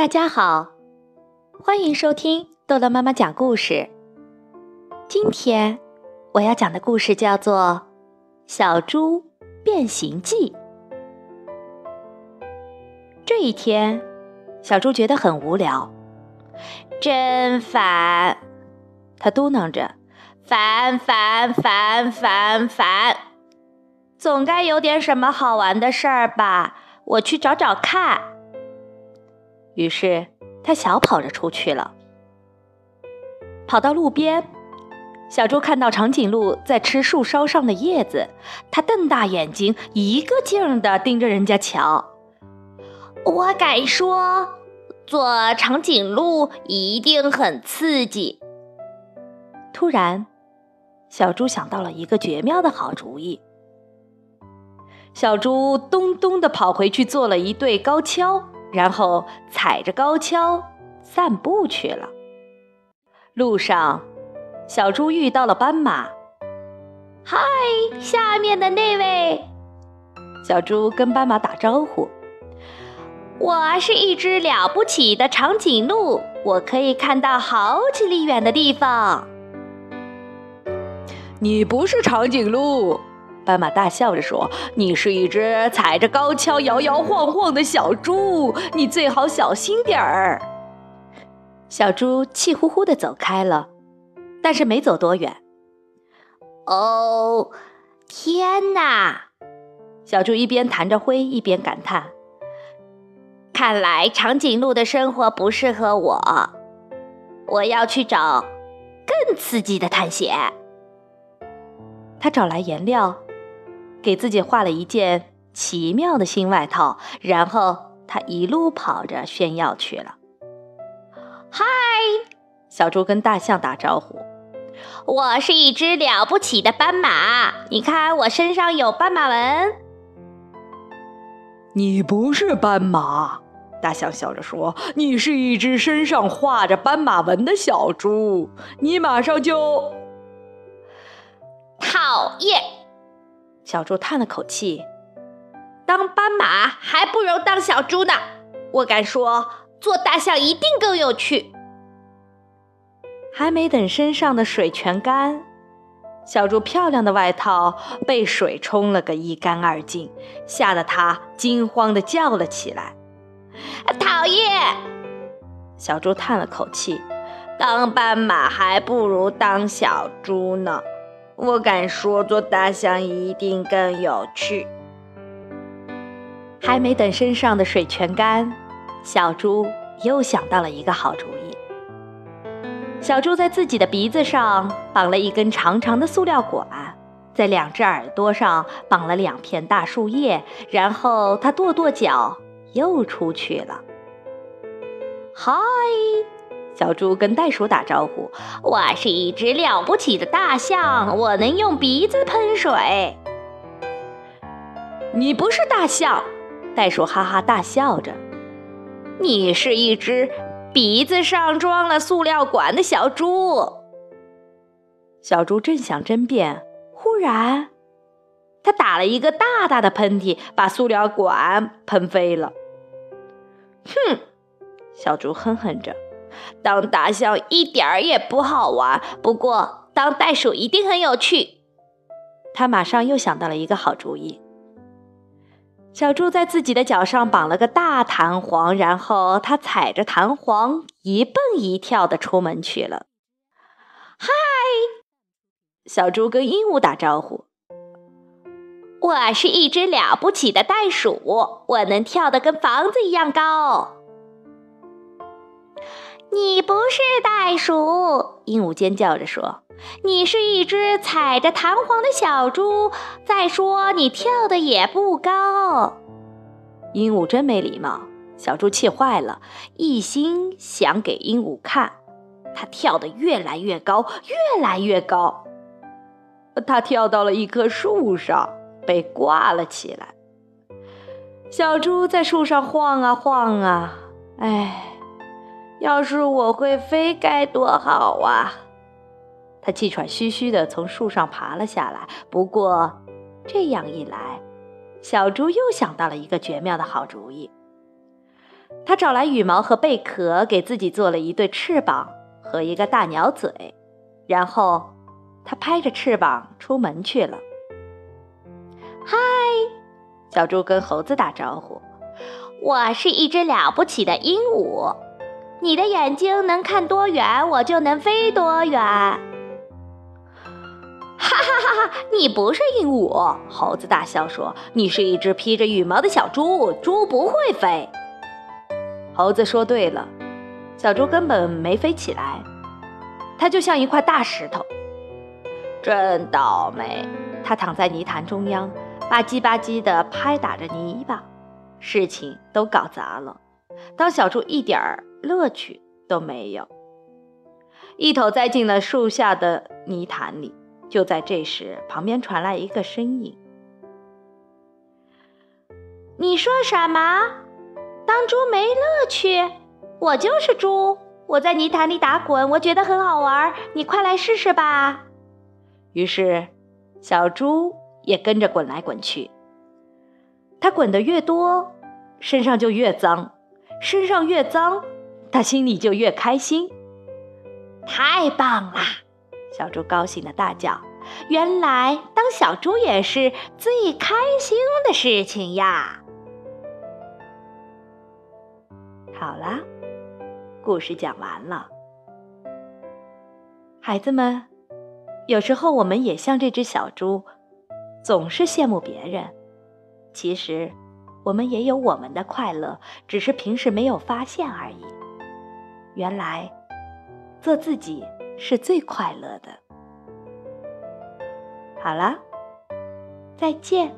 大家好，欢迎收听豆豆妈妈讲故事。今天我要讲的故事叫做《小猪变形记》。这一天，小猪觉得很无聊，真烦，他嘟囔着：“烦烦烦烦烦，总该有点什么好玩的事儿吧？我去找找看。”于是，他小跑着出去了。跑到路边，小猪看到长颈鹿在吃树梢上的叶子，它瞪大眼睛，一个劲儿地盯着人家瞧。我敢说，做长颈鹿一定很刺激。突然，小猪想到了一个绝妙的好主意。小猪咚咚地跑回去，做了一对高跷。然后踩着高跷散步去了。路上，小猪遇到了斑马。“嗨，下面的那位！”小猪跟斑马打招呼。“我是一只了不起的长颈鹿，我可以看到好几里远的地方。”“你不是长颈鹿。”斑马大笑着说：“你是一只踩着高跷摇摇晃晃的小猪，你最好小心点儿。”小猪气呼呼地走开了，但是没走多远。哦，天哪！小猪一边弹着灰，一边感叹：“看来长颈鹿的生活不适合我，我要去找更刺激的探险。”他找来颜料。给自己画了一件奇妙的新外套，然后他一路跑着炫耀去了。嗨，小猪跟大象打招呼：“我是一只了不起的斑马，你看我身上有斑马纹。”你不是斑马，大象笑着说：“你是一只身上画着斑马纹的小猪，你马上就……讨厌。”小猪叹了口气：“当斑马还不如当小猪呢。我敢说，做大象一定更有趣。”还没等身上的水全干，小猪漂亮的外套被水冲了个一干二净，吓得它惊慌地叫了起来：“讨厌！”小猪叹了口气：“当斑马还不如当小猪呢。”我敢说，做大象一定更有趣。还没等身上的水全干，小猪又想到了一个好主意。小猪在自己的鼻子上绑了一根长长的塑料管，在两只耳朵上绑了两片大树叶，然后他跺跺脚，又出去了。嗨！小猪跟袋鼠打招呼：“我是一只了不起的大象，我能用鼻子喷水。”你不是大象，袋鼠哈哈大笑着：“你是一只鼻子上装了塑料管的小猪。”小猪正想争辩，忽然，他打了一个大大的喷嚏，把塑料管喷飞了。哼，小猪哼哼着。当大象一点儿也不好玩，不过当袋鼠一定很有趣。他马上又想到了一个好主意。小猪在自己的脚上绑了个大弹簧，然后他踩着弹簧一蹦一跳的出门去了。嗨，小猪跟鹦鹉打招呼：“我是一只了不起的袋鼠，我能跳得跟房子一样高。”你不是袋鼠，鹦鹉尖叫着说：“你是一只踩着弹簧的小猪。再说，你跳的也不高。”鹦鹉真没礼貌，小猪气坏了，一心想给鹦鹉看。它跳得越来越高，越来越高。它跳到了一棵树上，被挂了起来。小猪在树上晃啊晃啊，哎。要是我会飞该多好啊！他气喘吁吁地从树上爬了下来。不过，这样一来，小猪又想到了一个绝妙的好主意。他找来羽毛和贝壳，给自己做了一对翅膀和一个大鸟嘴，然后他拍着翅膀出门去了。嗨，小猪跟猴子打招呼：“我是一只了不起的鹦鹉，你的眼睛能看多远，我就能飞多远。”哈哈哈哈！你不是鹦鹉，猴子大笑说：“你是一只披着羽毛的小猪，猪不会飞。”猴子说对了，小猪根本没飞起来，它就像一块大石头。真倒霉！它躺在泥潭中央，吧唧吧唧地拍打着泥巴，事情都搞砸了。当小猪一点儿乐趣都没有，一头栽进了树下的泥潭里。就在这时，旁边传来一个声音：“你说什么？当猪没乐趣？我就是猪，我在泥潭里打滚，我觉得很好玩。你快来试试吧。”于是，小猪也跟着滚来滚去。它滚得越多，身上就越脏；身上越脏，他心里就越开心。太棒了！小猪高兴的大叫：“原来当小猪也是最开心的事情呀！”好啦，故事讲完了。孩子们，有时候我们也像这只小猪，总是羡慕别人。其实，我们也有我们的快乐，只是平时没有发现而已。原来，做自己。是最快乐的。好了，再见。